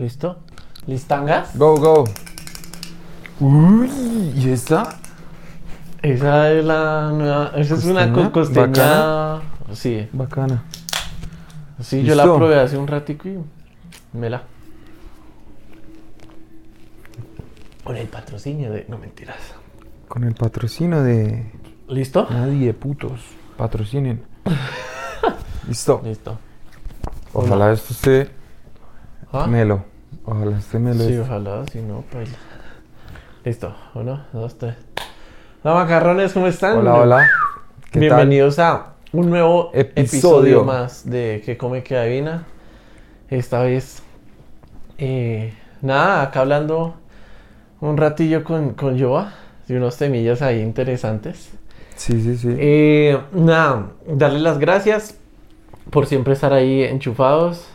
¿Listo? ¿Listangas? Go, go. Uy, ¿y esta? Esa es la nueva. Esa es una ¿Costeña? co- costeña. ¿Bacana? Sí, Bacana. sí, yo la probé hace un ratico y me la. Con el patrocinio de. No mentiras. Con el patrocinio de ¿Listo? nadie, putos. Patrocinen. Listo. Listo. Ojalá esto esté ¿Ah? melo. Ojalá esté melo. Sí, ojalá, si no, pues. Listo. Uno, dos, tres. Hola, macarrones, ¿cómo están? Hola, hola. ¿Qué tal? Bienvenidos a un nuevo episodio. Episodio. más de Que Come Que Adivina. Esta vez, eh, nada, acá hablando un ratillo con, con Joa de unos temillas ahí interesantes. Sí, sí, sí. Eh, nada, darles las gracias por siempre estar ahí enchufados,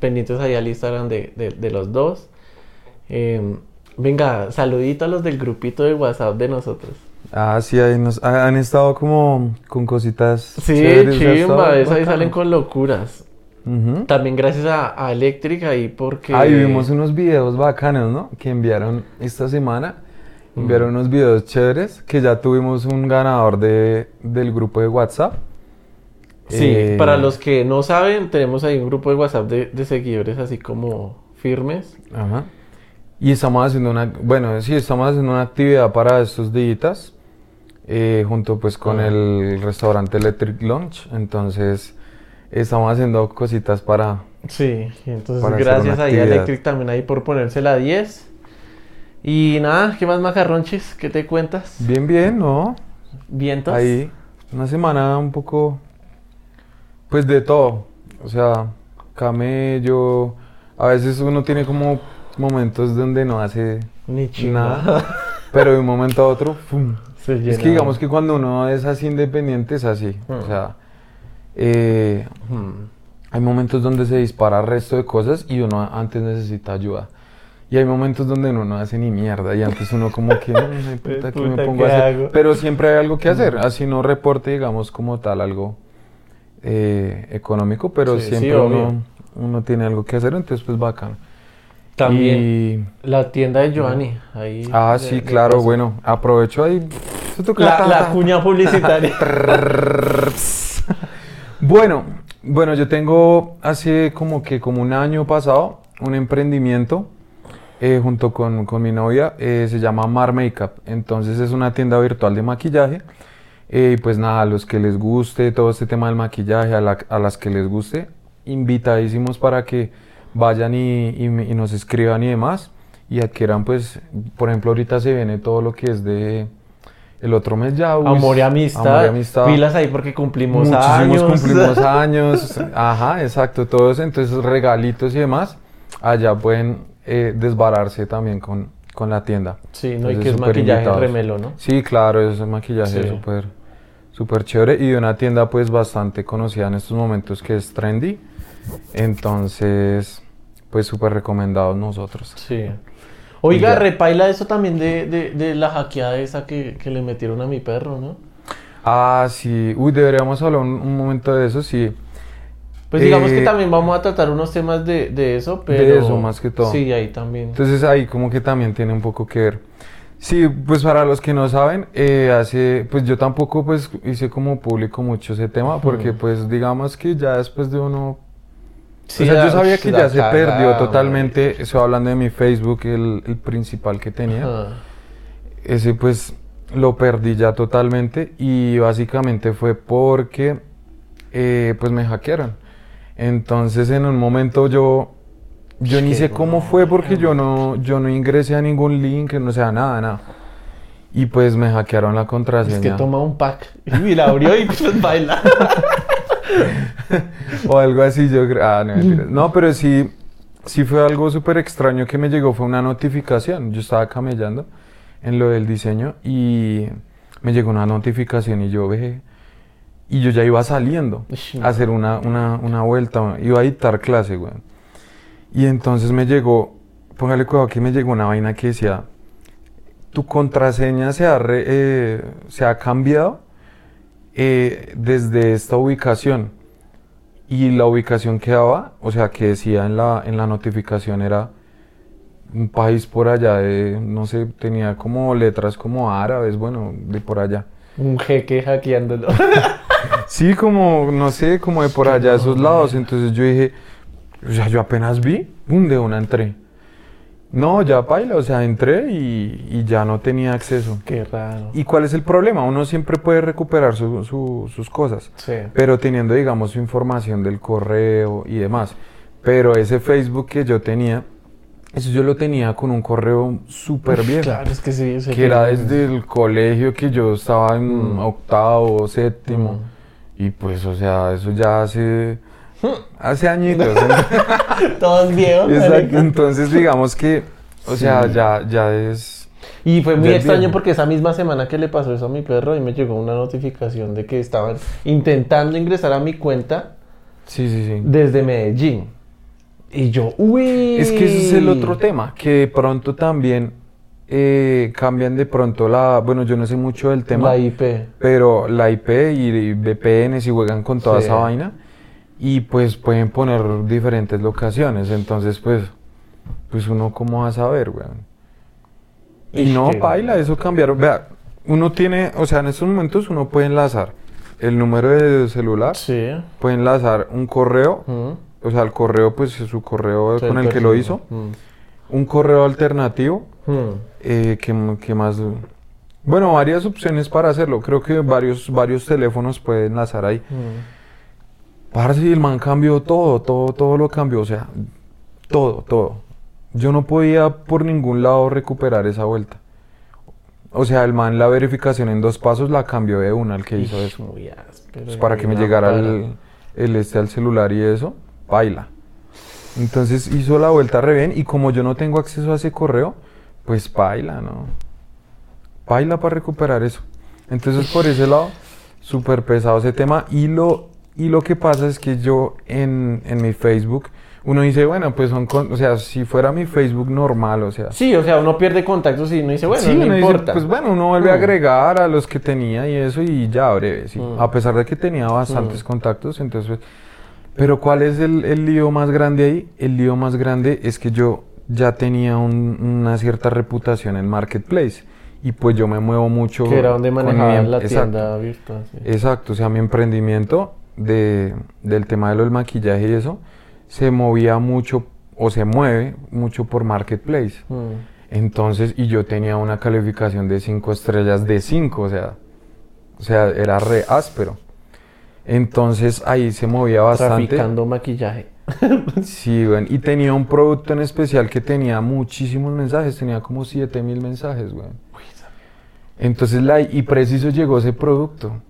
pendientes ahí al Instagram de, de- de los dos. Eh, venga, saludito a los del grupito de WhatsApp de nosotros. Ah, sí, ahí nos, han estado como con cositas. Sí, chéveres, chimba, eso ahí salen con locuras. Ujú. También gracias a, a Electric ahí porque... Ahí vimos unos videos bacanos, ¿no? Que enviaron esta semana. Enviaron unos videos chéveres que ya tuvimos un ganador de, del grupo de WhatsApp. Sí, Eh, para los que no saben, tenemos ahí un grupo de WhatsApp de, de seguidores así como firmes. Ajá. Y estamos haciendo una, bueno, sí, estamos haciendo una actividad para estos días, eh, junto pues con el restaurante Electric Lunch. Entonces, estamos haciendo cositas para... Sí, entonces Para gracias ahí a. Electric también ahí por ponerse la 10. Y nada, ¿qué más macarronchis? ¿Qué te cuentas? Bien, bien, ¿no? ¿Vientos? Ahí, una semana un poco, pues de todo. O sea, camello. A veces uno tiene como momentos donde no hace Ni nada, pero de un momento a otro, ¡fum! Se Es llena. que digamos que cuando uno es así independiente es así. O Mm. sea, eh, Hmm. hay momentos donde se dispara el resto de cosas y uno antes necesita ayuda. Y hay momentos donde uno no hace ni mierda y antes uno como que, "Ay, puta, ¿qué me pongo a ¿qué hacer?". hago? Pero siempre hay algo que hacer, así no reporte, digamos, como tal algo eh, económico, pero Sí, sí, siempre obvio. uno, uno tiene algo que hacer, entonces pues bacán. También Y- la tienda de Giovanni. Ahí ah, de- sí, de claro, bueno, aprovecho ahí. La, la cuña publicitaria. Bueno, bueno, yo tengo hace como que como un año pasado un emprendimiento eh, junto con, con mi novia, eh, se llama Mar Makeup. Entonces es una tienda virtual de maquillaje. Eh, y pues nada, a los que les guste todo este tema del maquillaje, a, la- a las que les guste, invitadísimos para que vayan y, y y nos escriban y demás. Y adquieran pues, por ejemplo, ahorita se viene todo lo que es de... El otro mes ya... uy, Amor y amistad. Amor y amistad. Pilas ahí porque cumplimos Muchísimos años. cumplimos años. Ajá, exacto, todo eso. Entonces, regalitos y demás, allá pueden eh, desbararse también con, con la tienda. Sí, no, y Entonces, que es súper maquillaje remelo, ¿no? Sí, claro, es maquillaje Sí. Súper chévere y de una tienda pues bastante conocida en estos momentos que es Trendy. Entonces, pues súper recomendados nosotros. Sí. Oiga, Ya. repaila eso también de, de, de la hackeada esa que, que le metieron a mi perro, ¿no? Ah, sí. Uy, deberíamos hablar un, un momento de eso, sí. Pues digamos que Eh, también vamos a tratar unos temas de, de eso, pero... eso, más que todo. Sí, ahí también. Entonces ahí como que también tiene un poco que ver. Sí, pues para los que no saben, eh, hace, pues yo tampoco pues hice como público mucho ese tema, porque pues digamos que ya después de uno... Sí, o sea, yo sabía que ya se perdió totalmente, estoy hablando de mi Facebook, el, el principal que tenía. Ajá. Ese pues lo perdí ya totalmente y básicamente fue porque eh, pues me hackearon. Entonces en un momento yo yo ni sé cómo fue porque yo no yo no ingresé a ningún link, no sea nada, nada. Y pues me hackearon la contraseña. Es que toma un pack y la abrió y pues baila. o algo así, yo creo. Ah, no, mentiras. No, pero sí, sí fue algo súper extraño que me llegó, fue una notificación. Yo estaba camellando en lo del diseño y me llegó una notificación y yo ve. Y yo ya iba saliendo a hacer una, una, una vuelta, iba a dictar clase, güey. Y entonces me llegó, póngale cuidado que me llegó una vaina que decía, tu contraseña se ha, re- eh, se ha cambiado eh, desde esta ubicación. Y la ubicación que daba, o sea, que decía en la, en la notificación era un país por allá de, no sé, tenía como letras como árabes, bueno, de por allá. Un jeque hackeándolo. Sí, como, no sé, como de por allá, esos lados. Entonces yo dije, o sea, yo apenas vi, pum, de una entré. No, ya baila, o sea, entré y, y ya no tenía acceso. Qué raro. ¿Y cuál es el problema? Uno siempre puede recuperar su- su- sus cosas, Sí. pero teniendo, digamos, su información del correo y demás. Pero ese Facebook que yo tenía, eso yo lo tenía con un correo súper viejo. Claro, es que sí. Que era desde el colegio que yo estaba en Mm. octavo, séptimo. Mm. Y pues, o sea, eso ya hace, hace añitos. Todos viejos. Exacto. Entonces, digamos que, o sea, ya, ya es... Y fue muy extraño porque esa misma semana que le pasó eso a mi perro, y me llegó una notificación de que estaban intentando ingresar a mi cuenta Sí, sí, sí. desde Medellín. Y yo, uy. Es que ese es el otro tema, que de pronto también eh, cambian de pronto la... Bueno, yo no sé mucho del tema. La IP. pero la IP y VPN si juegan con toda Sí. esa vaina y pues pueden poner diferentes locaciones, entonces pues pues uno cómo va a saber, weón. Y no baila, eso cambiaron, vea, uno tiene, o sea, en estos momentos uno puede enlazar el número de celular, Sí. puede enlazar un correo, Mm. o sea, el correo pues su correo Sí, con el que lo hizo, Mm. un correo alternativo Mm. eh, ¿qué, m- qué más? Bueno, varias opciones para hacerlo. Creo que varios, varios teléfonos pueden enlazar ahí. Parce, el man cambió todo, todo, todo lo cambió. O sea, todo, todo. Yo no podía por ningún lado recuperar esa vuelta. O sea, el man la verificación en dos pasos la cambió de una al que hizo eso. muy áspero, Pues para que me llegara el este al celular y eso, baila. Entonces hizo la vuelta re bien y como yo no tengo acceso a ese correo, pues baila, ¿no? Baila para recuperar eso. Entonces por ese lado, súper pesado ese tema y lo, y lo que pasa es que yo en, en mi Facebook, uno dice, bueno, pues son, con- o sea, si fuera mi Facebook normal, o sea, Sí, o sea, uno pierde contactos y uno dice, bueno, Sí, no uno dice, importa. pues bueno, uno vuelve a Mm. agregar a los que tenía y eso y ya breve, sí. Mm. A pesar de que tenía bastantes Mm. contactos, entonces... Pero ¿cuál es el, el lío más grande ahí? El lío más grande es que yo ya tenía un- una cierta reputación en Marketplace y pues yo me muevo mucho... que era donde mi em- la exacto, tienda virtual. sí. Exacto, o sea, mi emprendimiento de, del tema de lo del maquillaje y eso se movía mucho o se mueve mucho por Marketplace. Mm. Entonces, y yo tenía una calificación de 5 estrellas de 5, o sea, o sea, era re áspero. Entonces ahí se movía bastante. Traficando maquillaje. Sí, güey. Y tenía un producto en especial que tenía muchísimos mensajes, tenía como 7000 mensajes, güey. Entonces, la, y preciso llegó ese producto.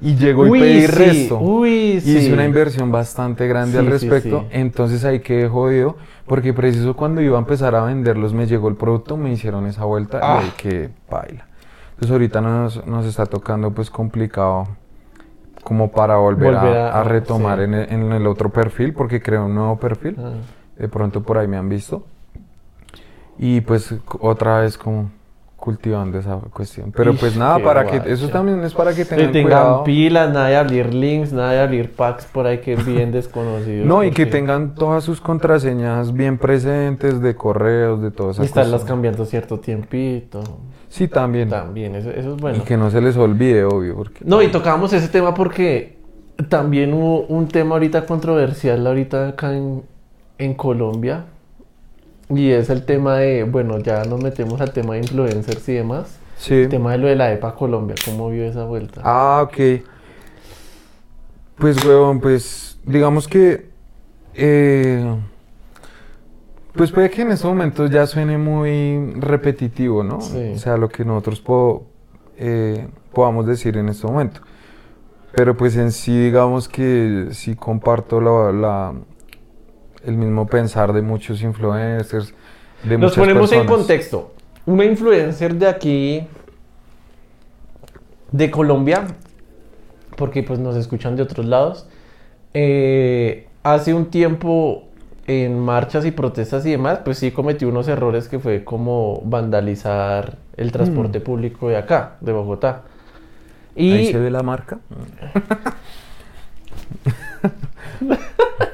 Y llegó y Uy, pedí sí, resto. Uy, sí. hice una inversión bastante grande Sí, al respecto. Entonces ahí quedé jodido. Porque preciso cuando iba a empezar a venderlos me llegó el producto, me hicieron esa vuelta Ah. y ahí que baila. Entonces ahorita nos, nos está tocando pues complicado como para volver, a- Volver a, a- retomar en, el, en el otro perfil porque creo un nuevo perfil. Ah. De pronto por ahí me han visto. Y pues otra vez como cultivando esa cuestión. Pero Ish, pues nada, para que eso también es para que Que tengan, tengan cuidado. pilas, nada de abrir links, nada de abrir packs por ahí que envíen desconocidos. No, y que tengan todas sus contraseñas bien presentes de correos, de todas Y esas estarlas cosas. cambiando cierto tiempito. Sí, también. También, eso, eso es bueno. Y que no se les olvide, obvio. Porque... No, y tocábamos ese tema porque también hubo un tema ahorita controversial ahorita acá en, en Colombia. Y es el tema de, bueno, ya nos metemos al tema de influencers y demás. Sí. El tema de lo de la EPA Colombia, ¿cómo vio esa vuelta? Ah, ok. Pues, huevón, pues, digamos que... eh, pues puede que en estos momentos ya suene muy repetitivo, ¿no? Sí. O sea, lo que nosotros po- eh, podamos decir en este momento. Pero pues en sí, digamos que sí comparto la, la- el mismo pensar de muchos influencers, de Nos ponemos en contexto. Una influencer de aquí, de Colombia, porque pues nos escuchan de otros lados, eh, hace un tiempo en marchas y protestas y demás, pues sí cometió unos errores que fue como vandalizar el transporte público de acá, de Bogotá. Y Ahí se ve la marca.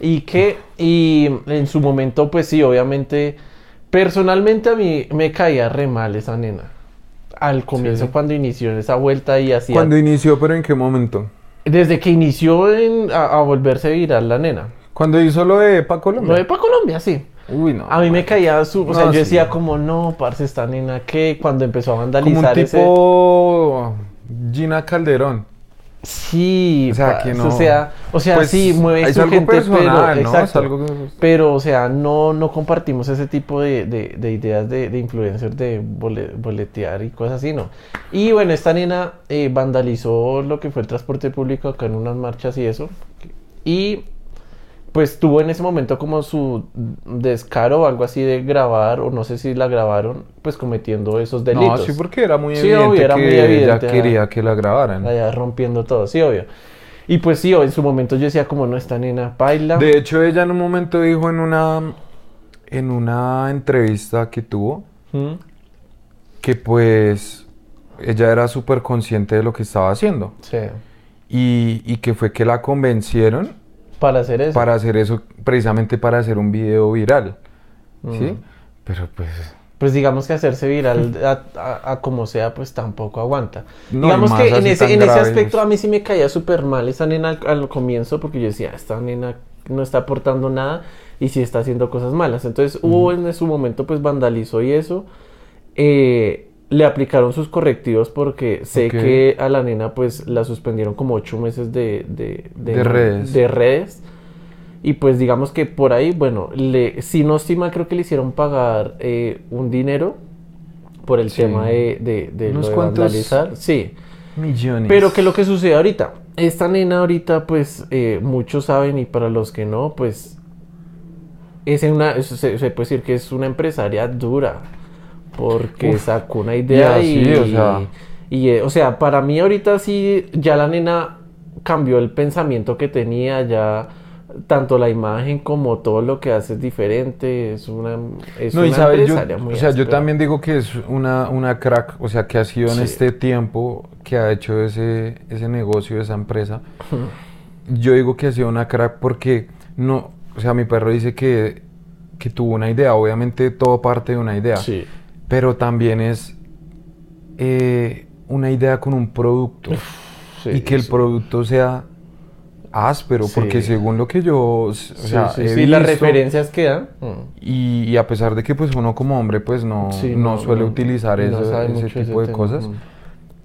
Y que, y en su momento, pues sí, obviamente, Personalmente a mí me caía re mal esa nena. Al comienzo Sí. cuando inició esa vuelta y hacía... ¿Cuándo inició, pero en qué momento? Desde que inició en- a, a volverse viral la nena. Cuando hizo lo de Pa Colombia. Lo de pa' Colombia, sí. Uy, no. A mí me caía su... O No, sea, yo sí. decía como, no, parce, esta nena que cuando empezó a Como un vandalizar ese... tipo Gina Calderón. Sí, O sea, parce, que no- o sea, o sea, Pues, sí, mueve es su algo gente, personal, pero, ¿no? Es exacto. algo que- Pero, o sea, no, no compartimos ese tipo de, de- de ideas de, de influencers de bole- boletear y cosas así, ¿no? Y bueno, esta nena eh, vandalizó lo que fue el transporte público acá en unas marchas y eso. Y pues tuvo en ese momento como su descaro o algo así de grabar, o no sé si la grabaron, pues cometiendo esos delitos. No, sí, porque era muy Sí, evidente obvio, era que muy evidente, ella quería que la grabaran. Allá rompiendo todo, sí, obvio. Y pues sí, en su momento yo decía como no esta nena baila. De hecho, ella en un momento dijo en una en una entrevista que tuvo ¿Mm? que pues ella era súper consciente de lo que estaba haciendo Sí. y, y que fue que la convencieron Para hacer eso. para hacer eso, precisamente para hacer un video viral, ¿sí? Mm. Pero pues... Pues digamos que hacerse viral a, a- a como sea, pues tampoco aguanta. No, digamos que en ese, en ese aspecto a mí sí me caía súper mal esa nena al, al comienzo porque yo decía, esta nena no está aportando nada y sí está haciendo cosas malas. Entonces hubo en su momento pues vandalizó y eso. Eh, le aplicaron sus correctivos porque sé que a la nena pues la suspendieron como ocho meses de, de, De redes. de redes. Y pues digamos que por ahí, bueno, le, si no estima, creo que le hicieron pagar eh, un dinero por el Sí. tema de, de, de lo Unos vandalizar. Sí. Millones. Pero que lo que sucede ahorita, esta nena ahorita, pues eh, muchos saben y para los que no, pues es una, se, se puede decir que es una empresaria dura. Porque Uf. sacó una idea Y y, así, o sea. y, eh, o sea, para mí ahorita sí, ya la nena cambió el pensamiento que tenía, ya tanto la imagen como todo lo que hace es diferente, es una, es No, y una sabes, yo, muy o sea, yo también digo que es una, una crack, o sea, que ha sido en Sí. este tiempo que ha hecho ese, ese negocio, esa empresa. Yo digo que ha sido una crack porque no, o sea, mi perro dice que, que tuvo una idea, obviamente todo parte de una idea, Sí. Pero también es eh, una idea con un producto Sí, y que el producto sea áspero, Sí. porque según lo que yo, o Sí, sea, sí, he las referencias que dan. mm. y, y a pesar de que pues uno como hombre pues no, no suele utilizar ese tipo de cosas, mm.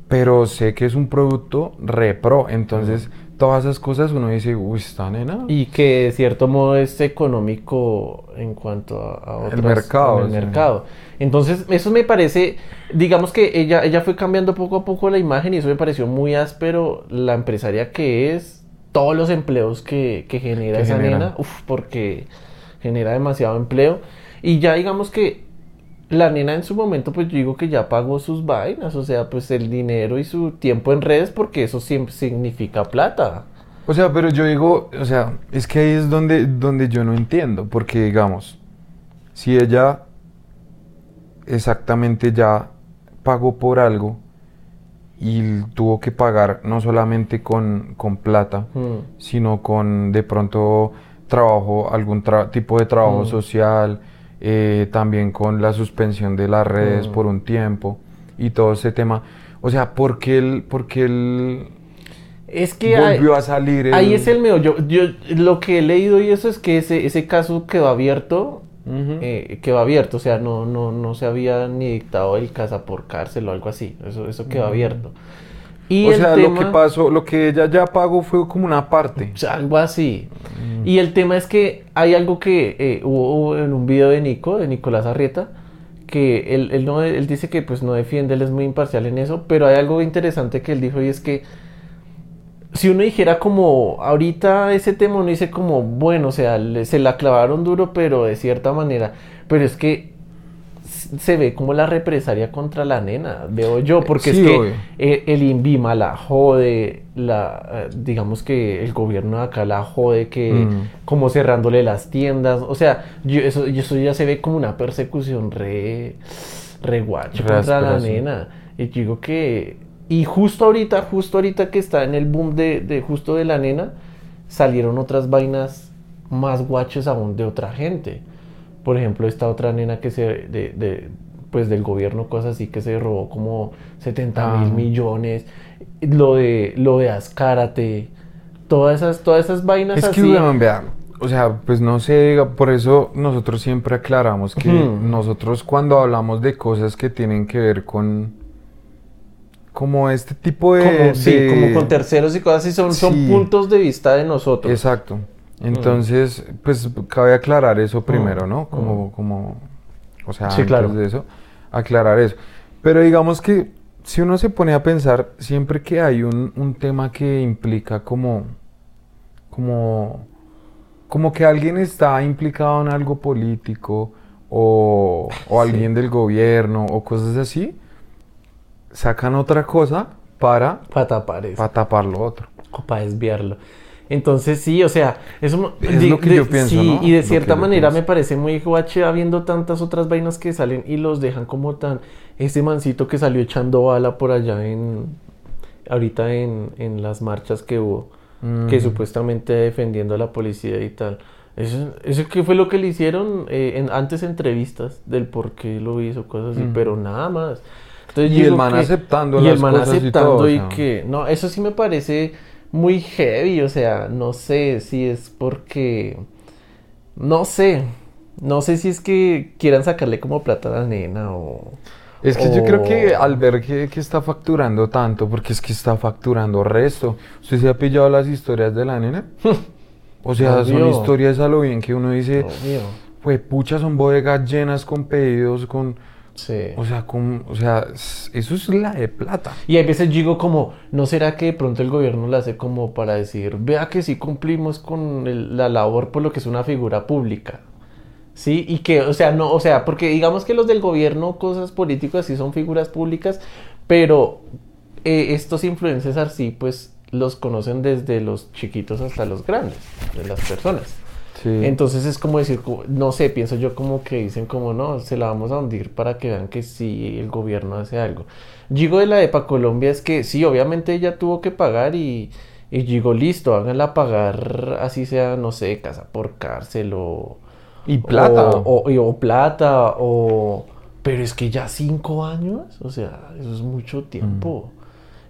Pero sé que es un producto repro, entonces todas esas cosas uno dice, uy, esta nena. Y que de cierto modo es económico en cuanto a, a El mercado, en el sí. mercado. Entonces, eso me parece, digamos que ella, ella fue cambiando poco a poco la imagen y eso me pareció muy áspero la empresaria que es, todos los empleos que, que genera Que esa genera. nena, uf, porque genera demasiado empleo. Y ya digamos que la nena en su momento, pues yo digo que ya pagó sus vainas, o sea, pues el dinero y su tiempo en redes, porque eso siempre significa plata. O sea, pero yo digo, o sea, es que ahí es donde, donde yo no entiendo, porque digamos, si ella exactamente ya pagó por algo y tuvo que pagar no solamente con, con plata, Mm. sino con de pronto trabajo, algún tra- tipo de trabajo Mm. social, eh, también con la suspensión de las redes Mm. por un tiempo y todo ese tema. O sea, ¿por qué él, por qué él Es que hay- volvió a salir? ahí el- es el medio. Yo, yo lo que he leído y eso es que ese, ese caso quedó abierto. Ujú. eh, quedó abierto, o sea, no, no, no se había ni dictado el casa por cárcel o algo así. Eso, eso quedó Mm. abierto. Y o el sea, tema, lo que pasó, lo que ella ya pagó fue como una parte. o sea, algo así. Mm. Y el tema es que hay algo que eh, hubo en un video de Nico, de Nicolás Arrieta, que él, él, no, él dice que pues no defiende, él es muy imparcial en eso, pero hay algo interesante que él dijo y es que si uno dijera como ahorita ese tema uno dice como bueno, o sea, le- se la clavaron duro, pero de cierta manera, pero es que se ve como la represalia contra la nena, veo yo, porque Sí, es que eh, el INVIMA la jode, la, eh, digamos que el gobierno de acá la jode, que Mm. como cerrándole las tiendas, o sea, yo- eso, eso ya se ve como una persecución re, re guacha Re contra la nena. Y yo digo que, y justo ahorita, justo ahorita que está en el boom de, de justo de la nena, salieron otras vainas más guachas aún de otra gente. Por ejemplo, esta otra nena que se, de, de, pues del gobierno, cosas así, que se robó como 70 mil Ah. millones. Lo de, lo de Azcárate. Todas esas, todas esas vainas Es que, weón, vea, o sea, pues no sé, por eso nosotros siempre aclaramos que Ujú. nosotros cuando hablamos de cosas que tienen que ver con, como este tipo de... como, sí, de- como con terceros y cosas así, son, son puntos de vista de nosotros. Exacto. Entonces, pues cabe aclarar eso primero, ¿no? Como, Mm. como, o sea, Sí, antes claro. de eso, aclarar eso. Pero digamos que si uno se pone a pensar, siempre que hay un, un tema que implica como, como, como que alguien está implicado en algo político o, o Sí. alguien del gobierno o cosas así, sacan otra cosa para, Para tapar eso. para tapar lo otro. o para desviarlo. Entonces sí, o sea, eso Es di- lo que de- yo pienso, sí, ¿no? y de cierta manera me parece muy guache habiendo tantas otras vainas que salen y los dejan como tan ese mancito que salió echando bala por allá en ahorita en, en las marchas que hubo, que Ujú. supuestamente defendiendo a la policía y tal. Eso, eso que fue lo que le hicieron eh, en antes entrevistas del por qué lo hizo, cosas así, Ujú. pero nada más. Entonces Y el man que- aceptando y las el man cosas y aceptando todo, y sea. que no, eso sí me parece muy heavy, o sea, no sé si es porque no sé, no sé si es que quieran sacarle como plata a la nena o Es que yo creo que al ver que, que está facturando tanto, porque es que está facturando resto. ¿Usted se ha pillado las historias de la nena? O sea, son historias a lo bien que uno dice, pues pucha, son bodegas llenas con pedidos, con, Sí. o sea, con, o sea, eso es la de plata. Y hay veces digo como, ¿no será que de pronto el gobierno lo hace como para decir, vea que sí cumplimos con el- la labor por lo que es una figura pública? Sí, y que, o sea, no, o sea, porque digamos que los del gobierno, cosas políticas sí son figuras públicas, pero eh, estos influencers así, pues los conocen desde los chiquitos hasta los grandes, de las personas. Sí. Entonces es como decir, no sé, pienso yo como que dicen como no, se la vamos a hundir para que vean que sí el gobierno hace algo. Digo de la EPA Colombia es que sí, obviamente ella tuvo que pagar y, y digo, listo, háganla pagar, así sea, no sé, casa por cárcel o... y plata. O, o- y- o plata, o... Pero es que ya cinco años, o sea, eso es mucho tiempo.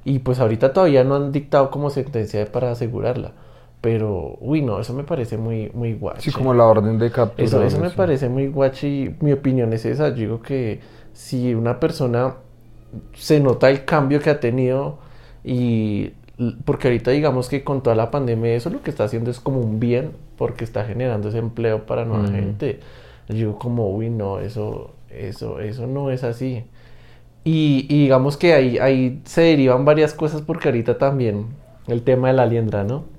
Y pues ahorita todavía no han dictado como sentencia para asegurarla. Pero, uy, no, eso me parece muy, muy guache. sí, como la orden de captura. Eso, eso me parece muy guache y mi opinión es esa. Yo digo que si una persona se nota el cambio que ha tenido y porque ahorita digamos que con toda la pandemia eso lo que está haciendo es como un bien porque está generando ese empleo para nueva gente. Yo digo como, uy, no, eso, eso, eso no es así. Y, y digamos que ahí, ahí se derivan varias cosas porque ahorita también el tema de la liendra, ¿no?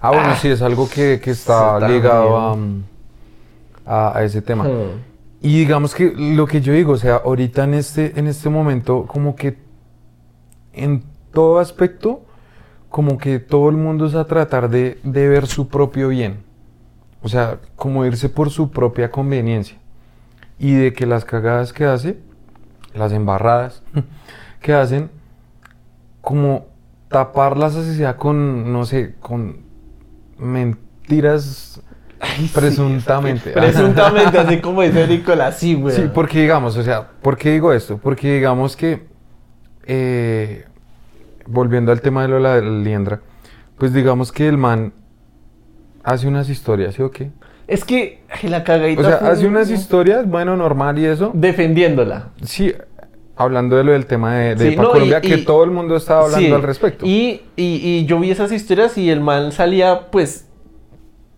Ah, bueno, Ah. sí, es algo que, que está ligado a, ese tema. Hmm. Y digamos que lo que yo digo, o sea, ahorita en este, en este momento, como que en todo aspecto, como que todo el mundo es a tratar de, de ver su propio bien. O sea, como irse por su propia conveniencia. Y de que las cagadas que hace, las embarradas que hacen, como tapar la sociedad con, no sé, con mentiras presuntamente. Presuntamente, así como dice Nicolás, sí, güey. Sí, porque digamos, o sea, ¿por qué digo esto? Porque digamos que, eh, volviendo al tema de lo de la liendra, pues digamos que el man hace unas historias, ¿sí o qué? Es que ay, la cagadita O sea, hace unas un- historias, bueno, normal y eso. defendiéndola. Sí, hablando de lo del tema de, de Sí, y- Colombia, que y- todo el mundo estaba hablando Sí, al respecto. Y, y, yo vi esas historias y el man salía, pues,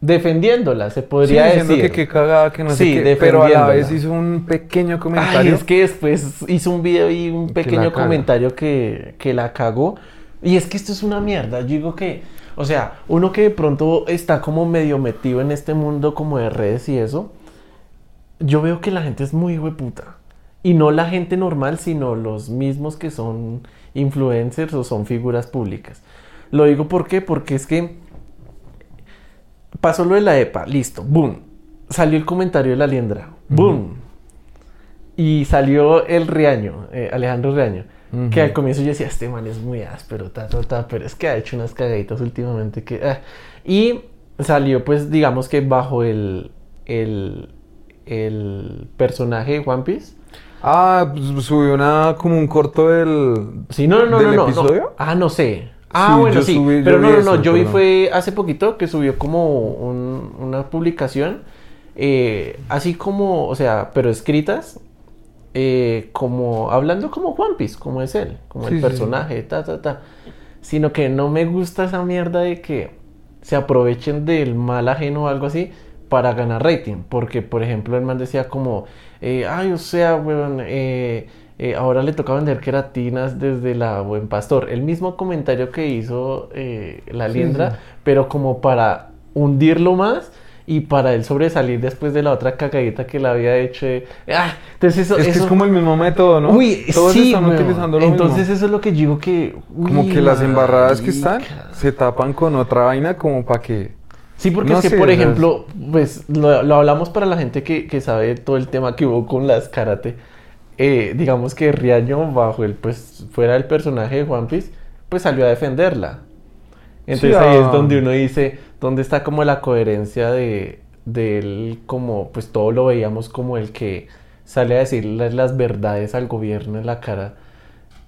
defendiéndola, se Sí, podría diciendo decir. que qué cagada, que no Sí, sé qué, pero a la vez hizo un pequeño Ay, comentario. es que después hizo un video y un pequeño comentario que, que la cagó. Y es que esto es una mierda. Yo digo que, o sea, uno que de pronto está como medio metido en este mundo como de redes y eso, yo veo que la gente es muy hueputa. Y no la gente normal, sino los mismos que son influencers o son figuras públicas. Lo digo por qué, porque es que pasó lo de la EPA, listo, boom. Salió el comentario de la liendra, boom. Y salió el Riaño, eh, Alejandro Riaño, que al comienzo yo decía, este man es muy áspero, ta, ta, ta, pero es que ha hecho unas cagaditas últimamente que... ah". Y salió pues digamos que bajo el, el, el personaje de One Piece. Ah, pues, subió una, como un corto del, Sí, no, no, no, del no, no, no. episodio. Ah, no sé. Ah, Sí, bueno, sí. subí- pero no, no, no. Yo vi fue hace poquito que subió como un- una publicación, eh, así como, o sea, pero escritas, eh, como hablando como One Piece, como es él, como Sí, el personaje, ta, ta, ta. Sino que no me gusta esa mierda de que se aprovechen del mal ajeno o algo así para ganar rating. Porque, por ejemplo, el man decía como, eh, ay, o sea, weón, eh, eh, ahora le toca vender queratinas desde la Buen Pastor. El mismo comentario que hizo eh, la liendra, sí. pero como para hundirlo más y para él sobresalir después de la otra cagadita que le había hecho. de- ah, entonces eso, Es que es como el mismo método, ¿no? Uy, Todos sí, están utilizando lo Entonces mismo. eso es lo que yo digo que... Como que las embarradas que están se tapan con otra vaina como para que... Sí, porque No es que, por ejemplo, pues lo, lo hablamos para la gente que, que sabe todo el tema que hubo con las karate. Eh, digamos que Riaño, bajo el, pues, fuera el personaje de One Piece, pues salió a defenderla. Entonces Sí, ahí ah. es donde uno dice, ¿dónde está como la coherencia de, de él, como, pues todo lo veíamos como el que sale a decirle las verdades al gobierno en la cara.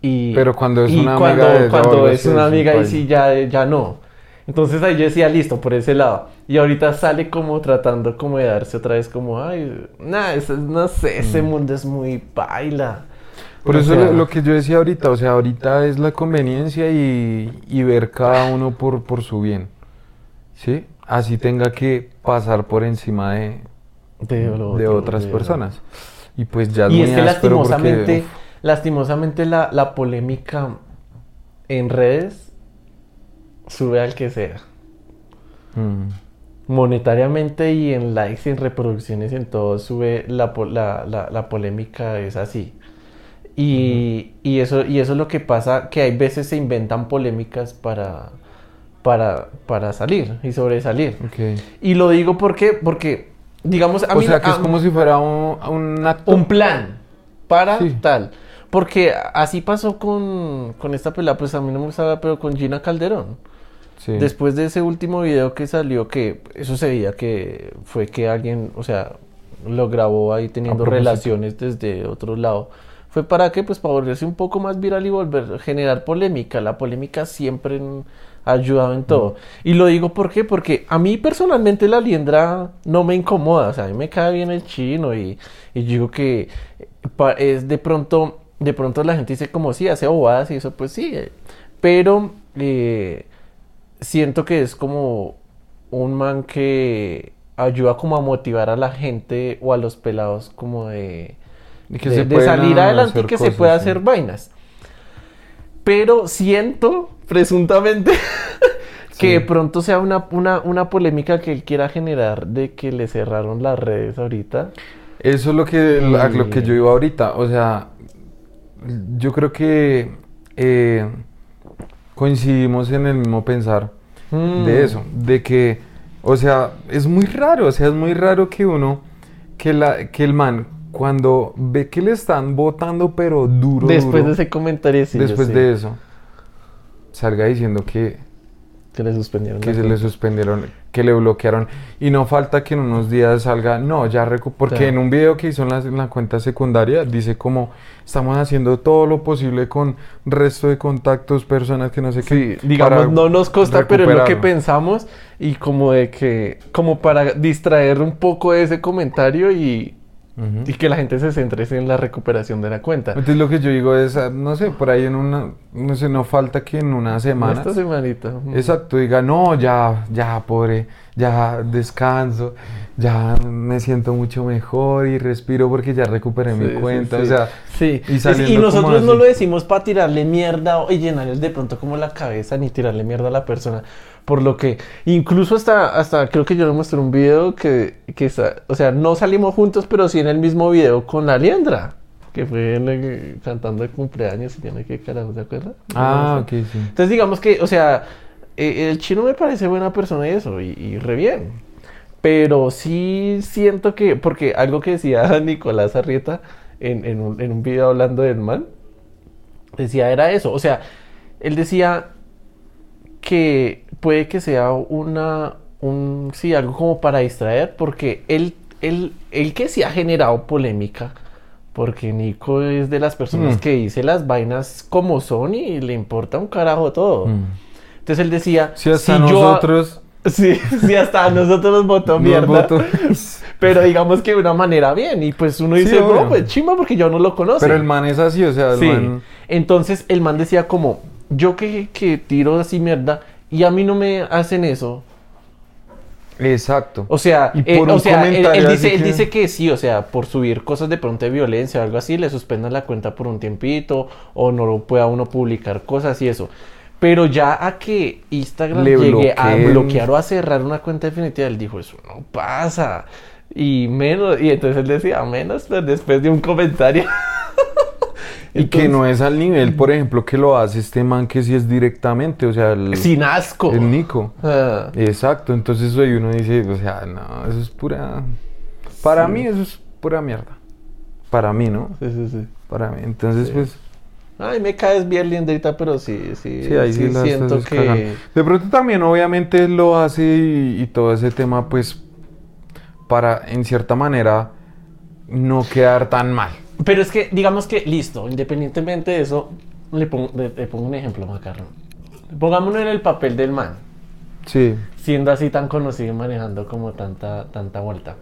Y, Pero cuando es y una cuando, amiga de cuando es una amiga y sí ya, ya no. Entonces ahí yo decía, listo, por ese lado. Y ahorita sale como tratando como de darse otra vez como, ay, nada, no sé, ese mundo es muy baila. Mm. Por O eso sea, lo, que yo decía ahorita, o sea, ahorita es la conveniencia y, y ver cada uno por, por su bien. ¿Sí? Así tenga que pasar por encima de, de, otras de- personas. Y pues ya Y es que porque, lastimosamente, lastimosamente la, la polémica en redes sube al que sea. mm, Monetariamente y en likes y en reproducciones y en todo sube la, la, la, la polémica es así. Y, y eso, y eso es lo que pasa, que hay veces se inventan polémicas para, para, para salir y sobresalir. Y lo digo porque, porque digamos, a O mí sea, que a- es como si fuera un, un acto. un plan para Sí. tal. Porque así pasó con, con esta pelada, pues a mí no me gustaba, pero con Gina Calderón. Sí. Después de ese último video que salió, que eso se veía que fue que alguien, o sea, lo grabó ahí teniendo relaciones desde otro lado. ¿Fue para qué? Pues para volverse un poco más viral y volver a generar polémica. La polémica siempre ha ayudado en todo. Y lo digo ¿por qué? porque a mí personalmente la liendra no me incomoda. O sea, a mí me cae bien el chino y, y digo que eh, es de pronto, de pronto la gente dice como sí, hace bobadas y eso, pues sí. eh, Pero eh, siento que es como un man que ayuda como a motivar a la gente o a los pelados como de, que de- salir adelante y que se pueda sí. hacer vainas. Pero siento, presuntamente, que de pronto sea una, una, una polémica que él quiera generar de que le cerraron las redes ahorita. Eso es lo que, a lo que yo iba ahorita. O sea, yo creo que eh, coincidimos en el mismo pensar Mm. de eso. De que, o sea, es muy raro. O sea, es muy raro que uno, que, la, que el man, cuando ve que le están votando, pero duro, Después duro, de ese comentario, sí, después de eso, salga diciendo que, que le suspendieron. que se le suspendieron, que le bloquearon. Y no falta que en unos días salga, no, ya recu porque Claro. en un video que hizo en la, en la cuenta secundaria dice como estamos haciendo todo lo posible con resto de contactos, personas que no sé qué. Sí, digamos, para no nos consta, pero es lo que recuperarlo". pensamos y como de que, como para distraer un poco de ese comentario y, Y que la gente se centre en la recuperación de la cuenta. Entonces lo que yo digo es, ah, no sé, por ahí en una, no sé, no falta que en una semana, Esta semanita. exacto, diga, no, ya, ya, pobre, ya descanso, ya me siento mucho mejor y respiro porque ya recuperé Sí, mi cuenta, sí. o sea, Sí, y y, nosotros no lo decimos para tirarle mierda o- y llenarles de pronto como la cabeza ni tirarle mierda a la persona. Por lo que, incluso hasta, hasta creo que yo le mostré un video que, que está- o sea, no salimos juntos, pero sí en el mismo video con la liendra, que fue en el- cantando el cumpleaños y tiene que carajo, ¿se acuerda? ah, ok, sí. Entonces digamos que, o sea, eh, el chino me parece buena persona y eso, y, y re bien. Pero sí siento que, porque algo que decía Nicolás Arrieta en, en un, en un video hablando del man, decía era eso. O sea, él decía que puede que sea una, un, sí, algo como para distraer, porque él, el, el que sí ha generado polémica. Porque Nico es de las personas Mm. que dice las vainas como son y le importa un carajo todo. Mm. Entonces él decía, Si hasta si yo- nosotros Sí, sí, hasta nosotros nos votó nos mierda. votó- Pero digamos que de una manera bien. Y pues uno Sí, dice, obvio. no, pues chimba porque yo no lo conozco. Pero el man es así, o sea, el Sí. man... Entonces el man decía como, yo que, que tiro así mierda y a mí no me hacen eso. Exacto. O sea, eh, o sea, él, él dice, él que- dice que sí, o sea, por subir cosas de pronto de violencia o algo así, le suspendan la cuenta por un tiempito o no lo pueda uno publicar cosas y eso. Pero ya a que Instagram Le llegue a bloquear o a cerrar una cuenta definitiva, él dijo, eso no pasa. Y menos, y entonces él decía, menos pues, después de un comentario. Y que no es al nivel, por ejemplo, que lo hace este man que sí es directamente, o sea, el, Sin asco. el Nico. Ah. Exacto, entonces ahí uno dice, o sea, no, eso es pura... Para Sí. mí eso es pura mierda. Para mí, ¿no? Sí, sí, sí. Para mí. Entonces, Sí. pues, Ay, me caes bien lindita, pero sí, sí, sí, ahí sí, sí siento que... De pronto también, obviamente, lo hace y, y todo ese tema, pues, para, en cierta manera, no quedar tan mal. Pero es que, digamos que, listo, independientemente de eso, le pongo, le, le pongo un ejemplo, Macarrón. Pongámonos en el papel del man, Sí. siendo así tan conocido y manejando como tanta, tanta vuelta.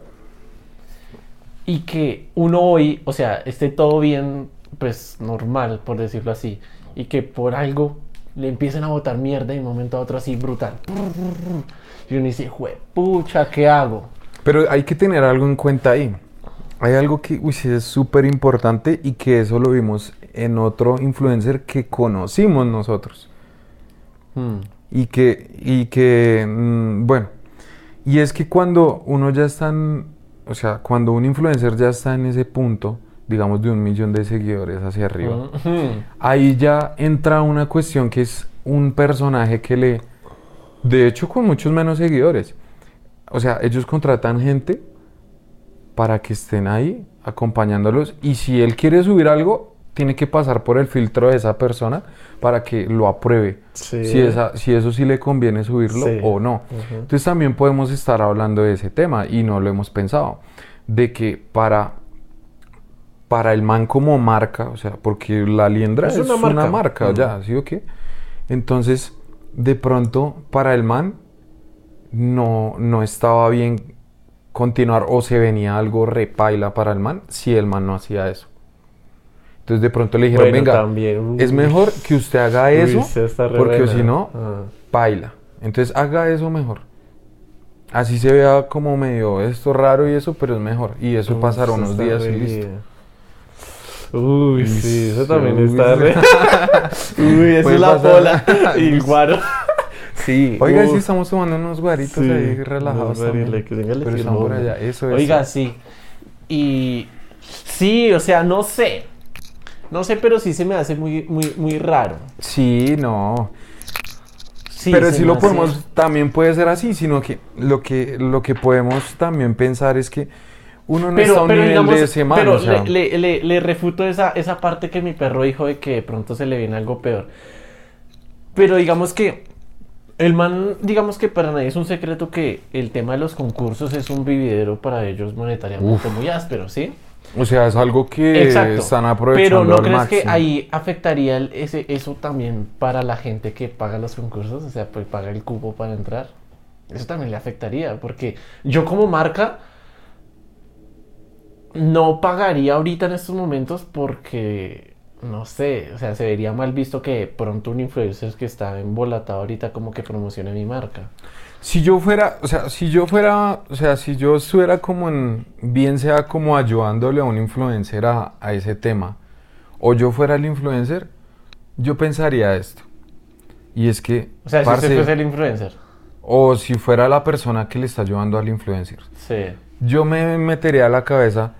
Y que uno hoy, o sea, esté todo bien, pues normal, por decirlo así, y que por algo le empiecen a botar mierda de un momento a otro así brutal. Y uno dice, pucha, ¿qué hago? Pero hay que tener algo en cuenta ahí. Hay algo que uy, es súper importante y que eso lo vimos en otro influencer que conocimos nosotros. Hmm. Y que, y que, mm, bueno, y es que cuando uno ya está en, o sea, cuando un influencer ya está en ese punto, digamos de un millón de seguidores hacia arriba, Ujú. ahí ya entra una cuestión que es un personaje que le, de hecho con muchos menos seguidores, o sea, ellos contratan gente para que estén ahí acompañándolos y si él quiere subir algo, tiene que pasar por el filtro de esa persona para que lo apruebe. Sí. Si, esa, si eso sí le conviene subirlo Sí. o no. Ujú. Entonces también podemos estar hablando de ese tema y no lo hemos pensado. De que para, para el man como marca, o sea, porque la liendra Es es, una una marca. ya, ¿sí o qué? Entonces, de pronto, para el man no, no estaba bien continuar o se venía algo repaila para el man si el man no hacía eso. Entonces de pronto le dijeron, Bueno, venga, también, es uy. mejor que usted haga Uy, eso, re porque si no, Ah. baila. Entonces haga eso mejor. Así se vea como medio esto raro y eso, pero es mejor. Y eso Uy, pasará unos días y listo. Uy, sí, eso también uy, está sí. re... Uy, esa es la pasar. pola. Y el guaro. Sí. Oiga, sí estamos tomando unos guaritos sí, ahí relajados también. Pero por allá, eso es. Oiga, sí. Y... Sí, o sea, no sé. No sé, pero sí se me hace muy, muy, muy raro. Sí, no. Sí, pero si me lo hace- podemos, también puede ser así, sino que lo que lo que podemos también pensar es que uno no está a un nivel de ese man, pero o sea, le, le- le- refuto esa, esa parte que mi perro dijo de que de pronto se le viene algo peor. Pero digamos que el man, digamos que para nadie es un secreto que el tema de los concursos es un vividero para ellos monetariamente muy áspero, ¿sí? o sea, es algo que Exacto. están aprovechando Pero ¿no al crees que máximo. ahí afectaría el- ese, eso también para la gente que paga los concursos? O sea, pues paga el cupo para entrar. Eso también le afectaría, porque yo como marca no pagaría ahorita en estos momentos porque, no sé, o sea, se vería mal visto que pronto un influencer que está embolatado ahorita como que promocione mi marca. Si yo fuera, o sea, si yo fuera, o sea, si yo estuviera como en, bien sea como ayudándole a un influencer a, a ese tema, o yo fuera el influencer, yo pensaría esto. Y es que, O sea, si usted fuese el influencer. o si fuera la persona que le está ayudando al influencer, Sí. yo me metería a la cabeza,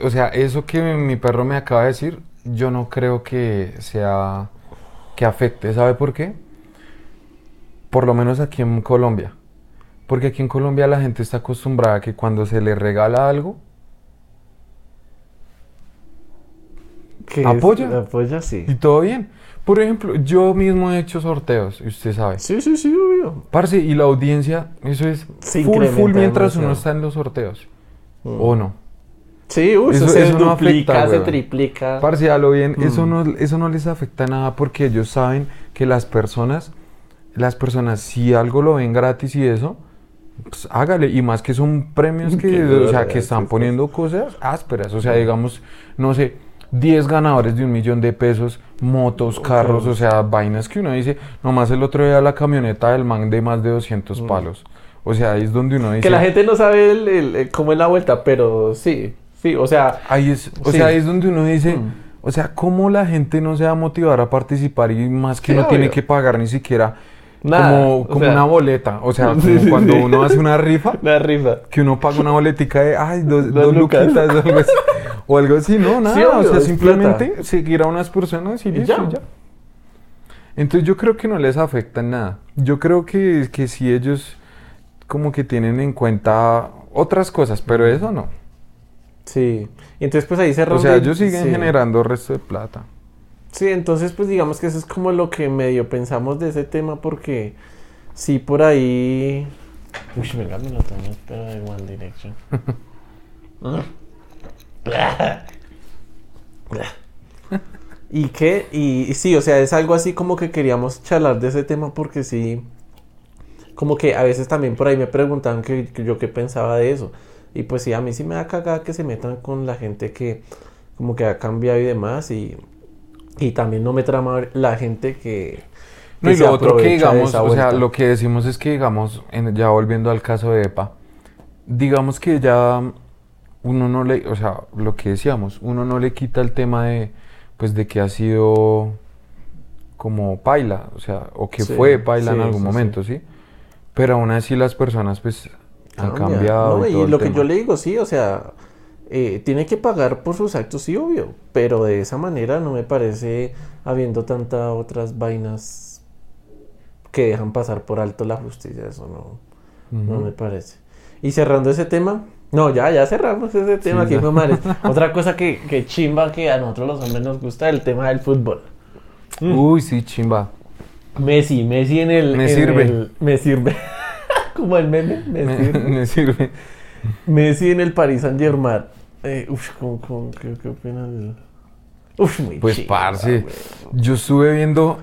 o sea, eso que mi perro me acaba de decir, yo no creo que sea, que afecte, ¿sabe por qué? Por lo menos aquí en Colombia. Porque aquí en Colombia la gente está acostumbrada a que cuando se le regala algo. ¿Apoya? Apoya, sí. y todo bien. Por ejemplo, yo mismo he hecho sorteos, y usted sabe. Sí, sí, sí, obvio. Parce, y la audiencia, eso es Se full, full mientras uno está en los sorteos. ¿O no? Sí, uy, eso, Eso- se eso no afecta, se triplica. Parce, a lo bien, Mm. eso, no, eso no les afecta nada porque ellos saben que las personas, las personas, si algo lo ven gratis y eso, pues hágale. Y más que son premios que, o sea, que están poniendo cosas ásperas. O sea, digamos, no sé, 10 ganadores de un millón de pesos, motos, carros, o sea, vainas que uno dice, nomás el otro día la camioneta del man de más de 200 palos. O sea, ahí es donde uno dice... Que la gente no sabe el- el- el- cómo es la vuelta, pero sí, sí, o sea, Ahí es, o Sí. sea, ahí es donde uno dice, Mm. o sea, ¿cómo la gente no se va a motivar a participar y más que Sí, no tiene que pagar ni siquiera Nada, como, o como sea. una boleta? O sea, Sí, como sí, cuando sí. uno hace una rifa, la rifa. que uno paga una boletica de, ay, dos, Dos dos lucas. luquitas o algo así. O algo así, no, nada, o sea, simplemente seguir a unas personas y, Y ya. ya. Entonces yo creo que no les afecta nada. Yo creo que, que si ellos como que tienen en cuenta otras cosas, pero eso no. Sí. Y entonces pues ahí se O ronda sea, ellos siguen sí. generando resto de plata. Sí, entonces pues digamos que eso es como lo que medio pensamos de ese tema porque sí por ahí... Uy, venga, me lo tomo, pero de One Direction. ¿Y qué? Y, y sí, o sea, es algo así como que queríamos charlar de ese tema porque sí, como que a veces también por ahí me preguntaban que, que yo qué pensaba de eso. Y pues sí, a mí sí me da cagada que se metan con la gente que como que ha cambiado y demás y, y también no me trama la gente que... No, y lo otro que digamos, o sea, lo que decimos es que digamos, en- ya volviendo al caso de EPA, digamos que ya uno no le, o sea, lo que decíamos, uno no le quita el tema de, pues de que ha sido como paila, o sea, o que Sí, fue paila en sí, algún sí, momento, ¿sí? Pero aún así las personas pues han Cambia. cambiado. No, y lo que tema. yo le digo, sí, o sea, eh, tiene que pagar por sus actos, sí, obvio, pero de esa manera no me parece habiendo tantas otras vainas que dejan pasar por alto la justicia, eso no, no me parece. Y cerrando ese tema, no, ya, ya cerramos ese tema, Sí, aquí fue madre. Otra cosa que, que chimba que a nosotros los hombres nos gusta, el tema del fútbol. Uy, sí, chimba. Messi, Messi en el... Me en sirve. el- me sirve. Como el meme, me Me, sirve. me sirve. Messi en el Paris Saint Germain. Eh, uf, ¿cómo, cómo- qué, qué opinas de eso? Uf, muy Pues chimba, parce, güey. yo estuve viendo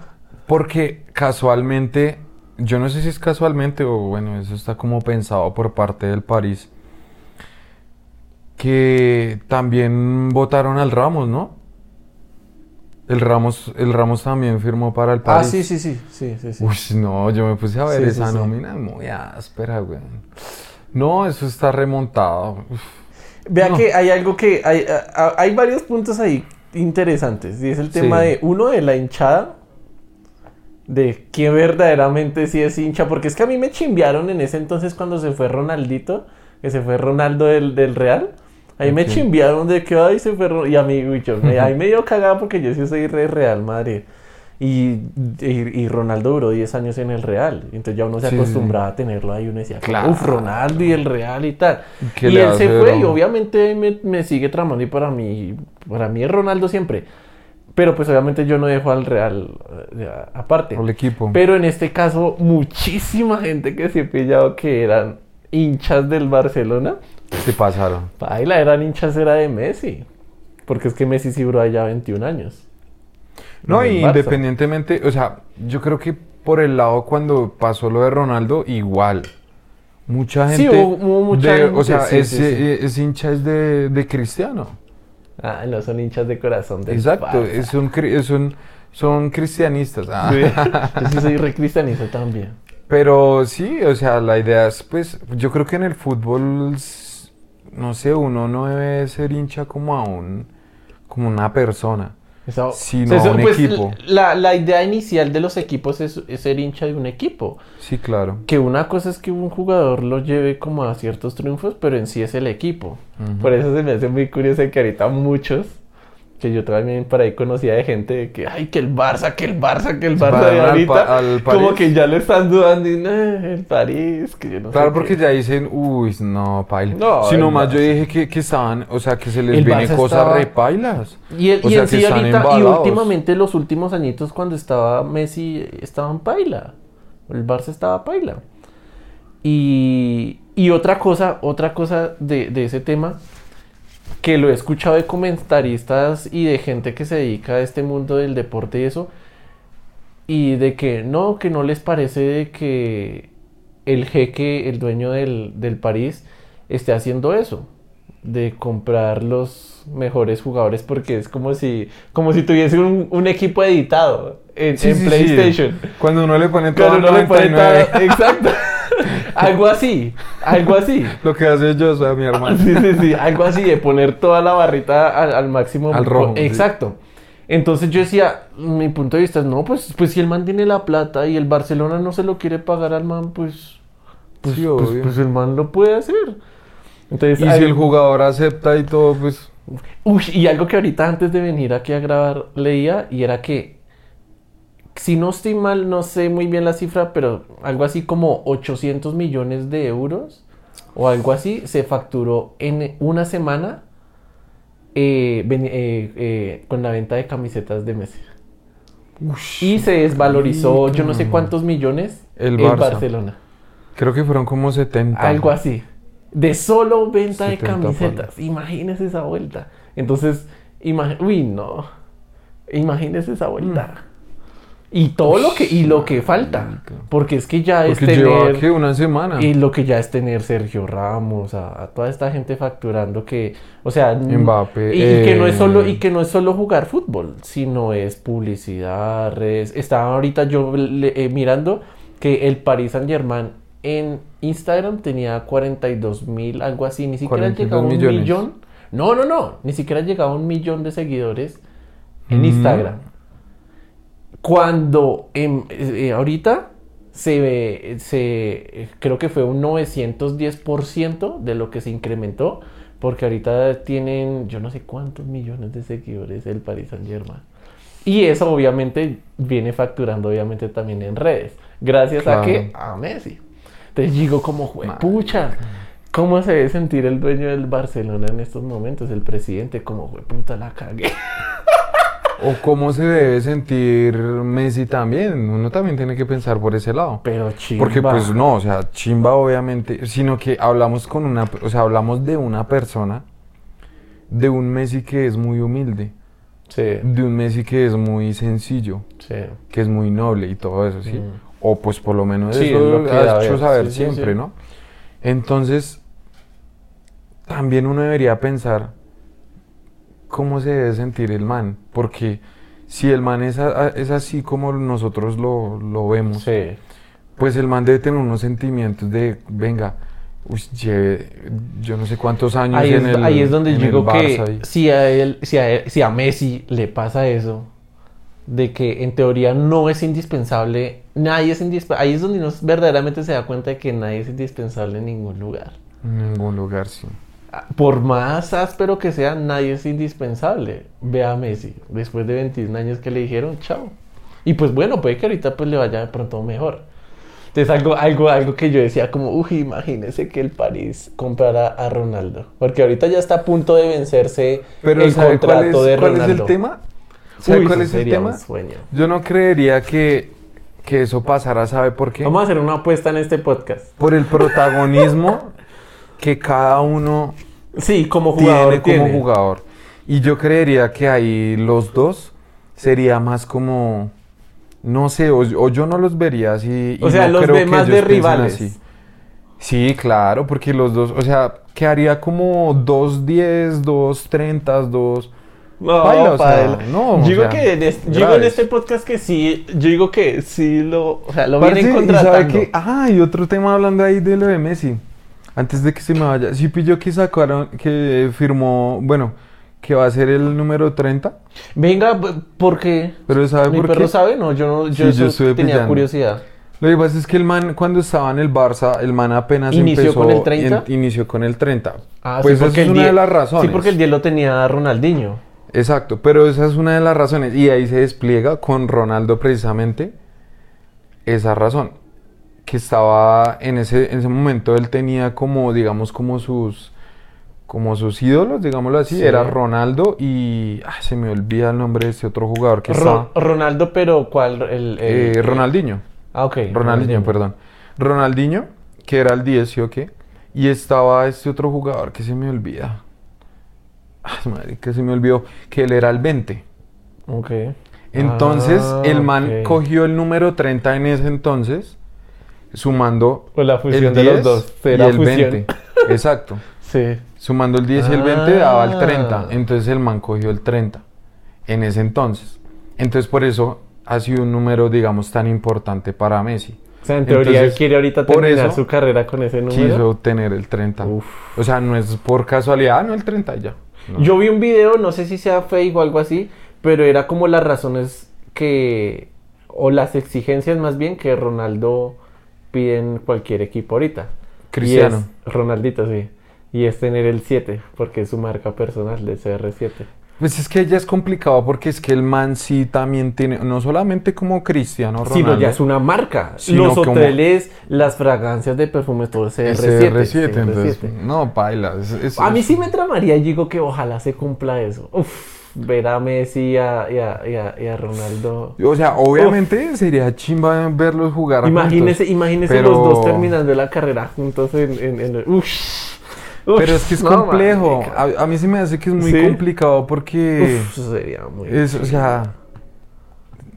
porque casualmente, yo no sé si es casualmente o bueno, eso está como pensado por parte del París, que también votaron al Ramos, ¿no? El Ramos, el Ramos también firmó para el Ah, París. sí, sí, sí, sí, sí, sí. Uy, no, yo me puse a ver Sí, esa sí. nómina, muy áspera, güey. No, eso está remontado. Uf. Vea no. que hay algo que... Hay, hay varios puntos ahí interesantes. Y es el tema de, uno, de la hinchada. De que verdaderamente sí es hincha. Porque es que a mí me chimbearon en ese entonces cuando se fue Ronaldito. Que se fue Ronaldo del, del Real. Ahí me Ok. chimbearon de que, ay, se fue Y a mí, yo, me, ahí me dio cagada porque yo sí soy re Real Madrid. Y, y, y Ronaldo duró 10 años en el Real. Entonces ya uno se Sí, sí, sí. acostumbraba a tenerlo ahí. Uno decía, Claro. uff, Ronaldo y el Real y tal. ¿Qué Y él se fue y obviamente me, me sigue tramando y para mí, para mí es Ronaldo siempre. Pero pues obviamente yo no dejo al Real eh, aparte. El equipo. Pero en este caso, muchísima gente que se he pillado que eran hinchas del Barcelona, Se pasaron. baila, eran hinchas era de Messi. Porque es que Messi sí duró allá 21 años. No, y independientemente, o sea, yo creo que por el lado cuando pasó lo de Ronaldo, igual. Mucha Sí, gente. hubo- hubo mucha de- gente, O sea, sí, ese, sí, sí. ese hincha es de, de Cristiano. Ah, no, son hinchas de corazón del Exacto, es un es un- son cristianistas. ah. Sí. Yo sí soy re cristianista también. Pero sí, o sea, la idea es, pues, yo creo que en el fútbol, no sé, uno no debe ser hincha como a un, como una persona. Eso- Sino eso, un pues, equipo. La, la idea inicial de los equipos es, es ser hincha de un equipo. Sí, claro. Que una cosa es que un jugador lo lleve como a ciertos triunfos, pero en sí es el equipo. Por eso se me hace muy curioso que ahorita muchos, que yo también por ahí conocía de gente de que, ay, que el Barça, que el Barça, que el Barça Van de ahorita, al como que ya le están dudando y, "Eh, el París, que yo no sé Claro, qué". porque ya dicen, uy, no, paila. No, si nomás yo dije que, que estaban, o sea, que se les El Barça cosas estaba- repailas. Y, el, O y sea, en sí ahorita, y últimamente los últimos añitos cuando estaba Messi, estaban paila. El Barça estaba paila. Y, Y otra cosa, otra cosa de, de ese tema, que lo he escuchado de comentaristas y de gente que se dedica a este mundo del deporte y eso, y de que no, que no les parece de que el jeque, el dueño del, del París, esté haciendo eso, de comprar los mejores jugadores, porque es como si, como si tuviese un, un equipo editado en, Sí, en sí, sí. PlayStation. Cuando uno le pone todo Pero no le pone 99, nada- Exacto. algo así, algo así. lo que hace yo, o sea, mi hermano. Sí, sí, sí, algo así de poner toda la barrita al, al máximo. Al rojo, sí. Exacto. Entonces yo decía, mi punto de vista es, no, pues, pues si el man tiene la plata y el Barcelona no se lo quiere pagar al man, pues, pues, Sí, pues, pues el man lo puede hacer. Entonces, Y hay- si el jugador acepta y todo, pues Uy, y algo que ahorita antes de venir aquí a grabar leía y era que, si no estoy mal, no sé muy bien la cifra, pero algo así como 800 millones de euros o algo así se facturó en una semana eh, eh, eh, con la venta de camisetas de Messi. Y se desvalorizó yo no sé cuántos millones El. Barcelona. creo que fueron como 70. Algo así. De solo venta de 70 camisetas. Imagínese esa vuelta. Entonces, uy, no. Imagínese esa vuelta. Mm. Y todo lo que y lo que falta, porque es que ya Porque es lleva tener que una semana. y lo que ya es tener Sergio Ramos, a, a toda esta gente facturando que, o sea, Mbappé, y, y que no es solo eh, y que no es solo jugar fútbol, sino es publicidad, redes. Estaba ahorita yo le- eh, mirando que el Paris Saint Germain en Instagram tenía 42 mil, algo así, ni siquiera 42 llegaba a un millones. millón. No, no, no, ni siquiera llegaba a un millón de seguidores en Mm. Instagram. Cuando en- eh, ahorita se ve, se, creo que fue un 910% de lo que se incrementó, porque ahorita tienen yo no sé cuántos millones de seguidores el Paris Saint Germain. Y eso obviamente viene facturando obviamente también en redes, gracias a que a Messi. Entonces digo como pucha, ¿cómo se debe sentir el dueño del Barcelona en estos momentos, el presidente? Como puta la cagué. O cómo se debe sentir Messi también. Uno también tiene que pensar por ese lado. Pero chimba. Porque pues no, o sea, chimba obviamente, sino que hablamos con una, o sea, hablamos de una persona, de un Messi que es muy humilde, Sí, de un Messi que es muy sencillo, sí. que es muy noble y todo eso, ¿sí? Mm. O pues por lo menos Sí, eso es lo que has da a hecho saber siempre. ¿no? Entonces, también uno debería pensar cómo se debe sentir el man, porque si el man es, a- es así como nosotros lo, lo vemos, Sí. pues el man debe tener unos sentimientos de, venga, uy, lleve yo no sé cuántos años Ahí en es, el ahí es donde yo digo que y- si a él, si a él- si a Messi le pasa eso, de que en teoría no es indispensable, nadie es indispensable. Ahí es donde uno verdaderamente se da cuenta de que nadie es indispensable en ningún lugar. en ningún lugar, sí. Por más áspero que sea, nadie es indispensable. Ve a Messi, después de 21 años que le dijeron chao. Y pues bueno, puede que ahorita pues le vaya de pronto mejor. Entonces algo, algo, algo que yo decía como, uy, imagínese que el París comprara a Ronaldo. Porque ahorita ya está a punto de vencerse Pero el ¿sabe contrato cuál es, de cuál es Ronaldo. el tema? ¿Sabe Uy, cuál es el tema? Yo no creería que, que eso pasara, ¿sabe por qué? Vamos a hacer una apuesta en este podcast. Por el protagonismo que cada uno Sí, como jugador tiene como jugador. Y yo creería que ahí los dos sería más como, no sé, o, o yo no los vería así. y O sea, no los ve más de rivales. así. Sí, claro, porque los dos, o sea, quedaría como 2.10, 2.30, 2... No, Baila, o sea, no, Yo digo sea, que en este, digo en este podcast que sí, yo digo que sí lo, o sea, lo Parce, vienen ¿y sabe contratando. qué? Ah, y otro tema hablando ahí de lo de Messi. Antes de que se me vaya, sí pilló que sacaron, que firmó, bueno, que va a ser el número 30. Venga, porque Pero ¿sabe mi por perro qué? sabe, no, yo no, yo, Sí, yo tenía pillando. curiosidad. Lo que pasa es que el man, cuando estaba en el Barça, el man apenas ¿Inició empezó... con el 30? en- inició con el 30. Ah, pues sí, esa es una de die- las razones. Sí, porque el 10 lo tenía Ronaldinho. Exacto, pero esa es una de las razones. Y ahí se despliega con Ronaldo precisamente esa razón. Que estaba en ese, en ese momento, él tenía como, digamos, como sus, como sus ídolos, digámoslo así. Sí. Era Ronaldo y ah, se me olvida el nombre de ese otro jugador que Ro- estaba. Ronaldo, pero ¿cuál? El, el- Eh, el- Ronaldinho. Ah, ok. Ronaldinho, perdón. Ronaldinho, que era el 10, ¿sí o qué? Y estaba este otro jugador que se me olvida. Ay, madre, que se me olvidó. Que él era el 20. Ok. Entonces, Ah, el man ok. cogió el número 30 en ese entonces, sumando Pues la fusión el de 10 los dos. y el fusión. 20. Exacto. Sí. Sumando el 10 y el 20 daba el Ah. 30. Entonces el man cogió el 30 en ese entonces. Entonces por eso ha sido un número, digamos, tan importante para Messi. O sea, en teoría él Entonces, quiere ahorita terminar su carrera con ese número. Quiso tener el 30. Uf. O sea, no es por casualidad, ah, no el 30 ya. No. Yo vi un video, no sé si sea fake o algo así, pero era como las razones que, o las exigencias más bien que Ronaldo pide en cualquier equipo ahorita. Cristiano. Y es- Ronaldito, sí. Y es tener el 7, porque es su marca personal de CR7. Pues es que ya es complicado porque es que el man sí también tiene, no solamente como Cristiano Ronaldo. Sino ya es una marca. Sino Los hoteles, las fragancias de perfumes, todo es es CR7. CR7, entonces, CR7. no, paila. es- es- A mí sí me tramaría y digo que ojalá se cumpla eso. Uf, ver a Messi y a, y a- y a- y a Ronaldo. O sea, obviamente sería chimba verlos jugar Imagínese, juntos, imagínese pero- los dos terminando la carrera juntos en, en, en el- uf, uf, Pero es que es no, complejo. A, mí se me hace que es muy ¿Sí? complicado porque Uf, sería muy. es, o sea,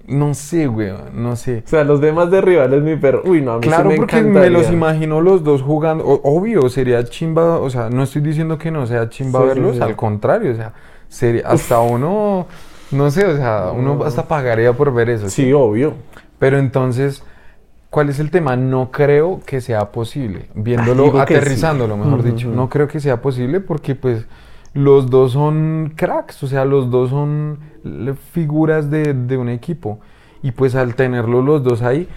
no sé, güey, no sé. O sea, los demás de rivales, mi perro. Uy, no, a mí sí Claro, me porque me los imagino los dos jugando. O- obvio, sería chimba. O sea, no estoy diciendo que no sea chimba Sí, sí, verlos, sí. al contrario, o sea, sería hasta uno, no sé, o sea, uno No. hasta pagaría por ver eso. Sí, obvio. Pero entonces, ¿cuál es el tema? No creo que sea posible. Ah, Viéndolo, sí. aterrizándolo, mejor dicho. No creo que sea posible porque, pues, los dos son cracks, o sea, los dos son figuras de, de un equipo. Y pues al tenerlos los dos ahí,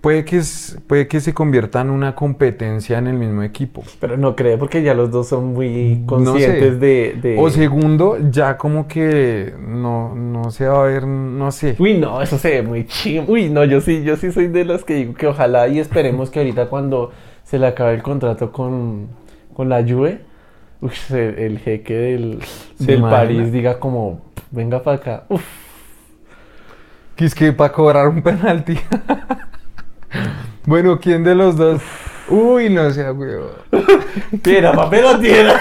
puede que, es- puede que se convierta en una competencia en el mismo equipo. Pero no creo, porque ya los dos son muy No conscientes sé. de, de- O segundo, ya como que no, no se va a ver, no sé. Uy, no, eso se ve muy chim. Uy, no, yo sí, yo sí soy de los que digo que ojalá y esperemos que ahorita cuando se le acabe el contrato con, con la Juve, uy, el jeque del, ¿Se del? París diga como, venga para acá. Uf, Que es que para cobrar un penalti. bueno, ¿quién de los dos? Uy, no sea huevo. tierra, papel o tierra.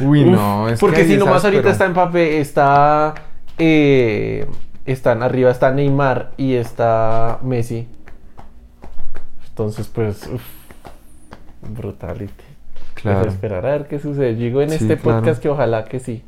Uy, no, es porque que si nomás ahorita está Mbappé, está, eh, están arriba, está Neymar y está Messi. Entonces, pues, uf, brutality. Claro. Pues esperar a ver qué sucede. Yo digo en Sí, este claro. podcast que ojalá que sí.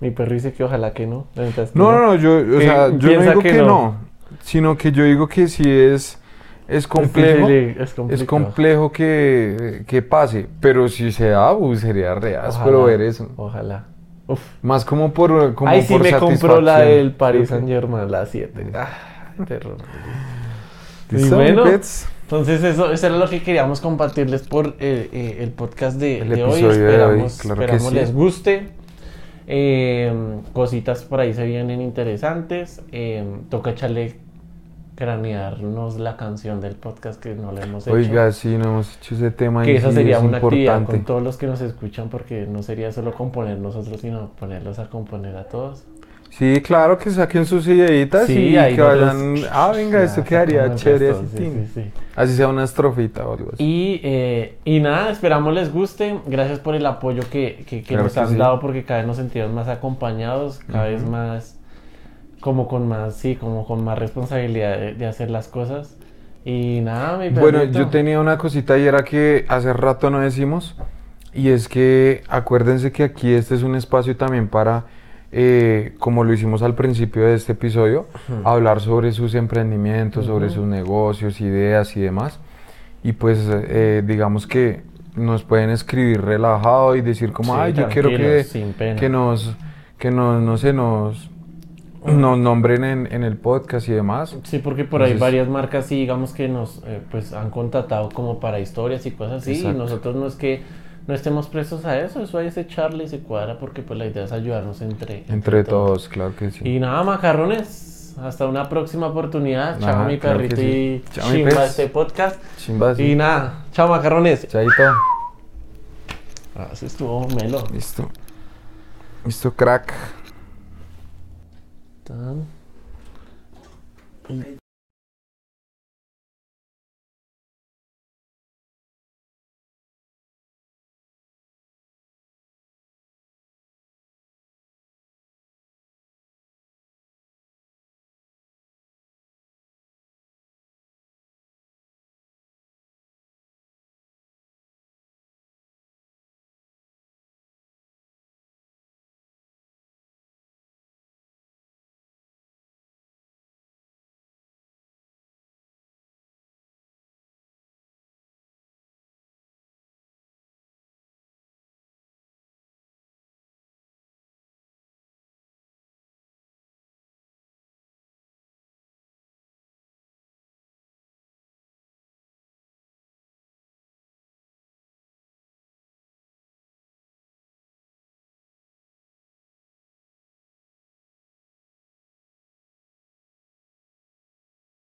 Mi perro dice que ojalá que no. No, no, no, yo, o sea, yo no digo que que, no. no. sino que yo digo que sí es, es complejo. es Es complejo que, que pase, pero si se da, sería re Ojalá, ver eso. Ojalá. Uf. Más como por como Ahí sí por me compró la del Paris Saint Germain, la 7. Ah, terror. Y ¿Listo, bueno? Entonces eso, eso era lo que queríamos compartirles por eh, eh, el podcast de, El de hoy. episodio de hoy, Esperamos, claro que esperamos sí. les guste. Eh, cositas por ahí se vienen interesantes. Eh, toca echarle cranearnos la canción del podcast que no le hemos hecho. Oiga, sí, no hemos hecho ese tema que y esa sí sería es una actividad importante. con todos los que nos escuchan porque no sería solo componer nosotros, sino ponerlos a componer a todos. Sí, claro, que saquen sus ideitas y ahí que vayan. Ah, venga, Ya, esto quedaría chévere. esto, ese sí, tin. sí, sí. Así sea una estrofita o algo así. Y, eh, y nada, esperamos les guste. Gracias por el apoyo que, que- que Claro nos que han sí. dado porque cada vez nos sentimos más acompañados, cada vez más como con más, sí, como con más responsabilidad de, de hacer las cosas. Y nada, mi Bueno, yo tenía una cosita y era que hace rato no decimos. Y es que acuérdense que aquí este es un espacio también para, eh, como lo hicimos al principio de este episodio, Ujú. hablar sobre sus emprendimientos, sobre Ujú. sus negocios, ideas y demás. Y pues eh, digamos que nos pueden escribir relajado y decir como, Sí, ay, yo quiero que, que nos, que nos, no sé, nos, nos nombren en, en el podcast y demás. Sí, porque por ahí varias marcas sí, digamos que nos eh, pues han contratado como para historias y cosas así. Y nosotros no es que no estemos prestos a eso, eso ahí se charla y se cuadra porque pues la idea es ayudarnos entre, Entre todos, claro que sí. Y nada, macarrones. Hasta una próxima oportunidad. Chao, Ajá, mi claro perrito sí. y Chao, chimba este podcast. Chimba, sí. Y nada, chao, macarrones. Chaito. Ah, eso estuvo melo. Listo. Listo, crack. Tan.